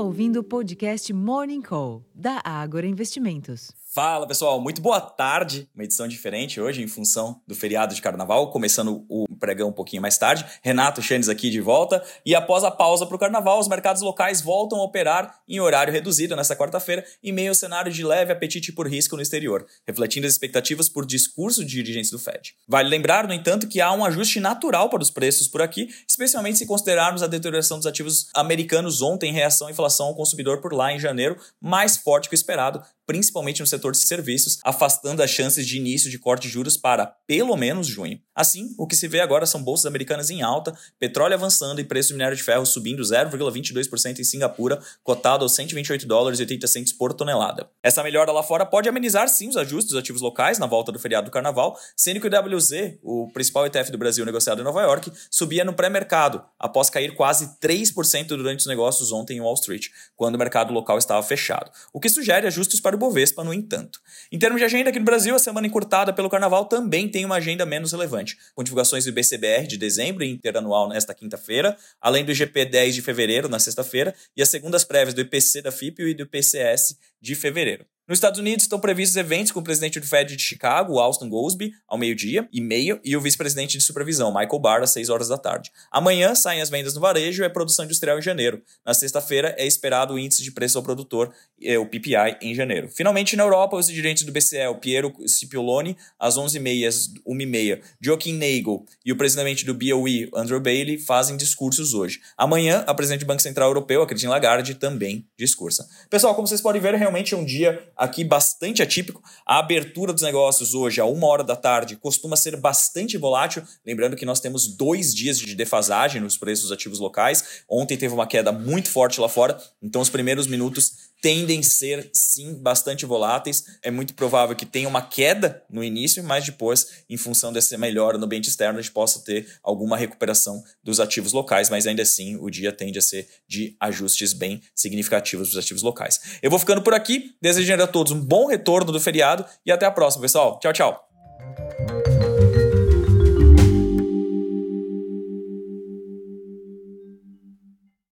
ouvindo o podcast Morning Call, da Ágora Investimentos. Fala pessoal, muito boa tarde. Uma edição diferente hoje em função do feriado de carnaval, começando o pregão um pouquinho mais tarde. Renato Chanes aqui de volta. E após a pausa para o carnaval, os mercados locais voltam a operar em horário reduzido nesta quarta-feira, em meio ao cenário de leve apetite por risco no exterior, refletindo as expectativas por discurso de dirigentes do Fed. Vale lembrar, no entanto, que há um ajuste natural para os preços por aqui, especialmente se considerarmos a deterioração dos ativos americanos ontem em reação à inflação ao consumidor por lá em janeiro, mais forte que o esperado, principalmente no setor de serviços, afastando as chances de início de corte de juros para pelo menos junho. Assim, o que se vê agora são bolsas americanas em alta, petróleo avançando e preço do minério de ferro subindo 0,22% em Singapura, cotado aos 128 dólares e 80 centos por tonelada. Essa melhora lá fora pode amenizar sim os ajustes dos ativos locais na volta do feriado do carnaval, sendo que o WZ, o principal ETF do Brasil negociado em Nova York, subia no pré-mercado, após cair quase 3% durante os negócios ontem em Wall Street, quando o mercado local estava fechado, o que sugere ajustes para o Bovespa, no entanto. Em termos de agenda aqui no Brasil, a semana encurtada pelo carnaval também tem uma agenda menos relevante, com divulgações do IBCBR de dezembro e interanual nesta quinta-feira, além do IGP 10 de fevereiro, na sexta-feira, e as segundas prévias do IPC da FIP e do IPCS de fevereiro. Nos Estados Unidos estão previstos eventos com o presidente do Fed de Chicago, Austin Goolsbee, ao meio-dia e meio, e o vice-presidente de supervisão, Michael Barr, às 6 horas da tarde. Amanhã saem as vendas no varejo e a produção industrial em janeiro. Na sexta-feira é esperado o índice de preço ao produtor, é, o PPI, em janeiro. Finalmente, na Europa, os dirigentes do BCE, o Piero Cipollone, às 11h30, 1h30, Joaquim Nagel e o presidente do BOE, Andrew Bailey, fazem discursos hoje. Amanhã, a presidente do Banco Central Europeu, a Christine Lagarde, também discursa. Pessoal, como vocês podem ver, realmente é um dia aqui bastante atípico. A abertura dos negócios hoje, a uma hora da tarde, costuma ser bastante volátil. Lembrando que nós temos dois dias de defasagem nos preços dos ativos locais. Ontem teve uma queda muito forte lá fora, então os primeiros minutos tendem a ser, sim, bastante voláteis. É muito provável que tenha uma queda no início, mas depois, em função dessa melhora no ambiente externo, a gente possa ter alguma recuperação dos ativos locais, mas ainda assim o dia tende a ser de ajustes bem significativos dos ativos locais. Eu vou ficando por aqui, desejando a todos um bom retorno do feriado e até a próxima, pessoal. Tchau, tchau.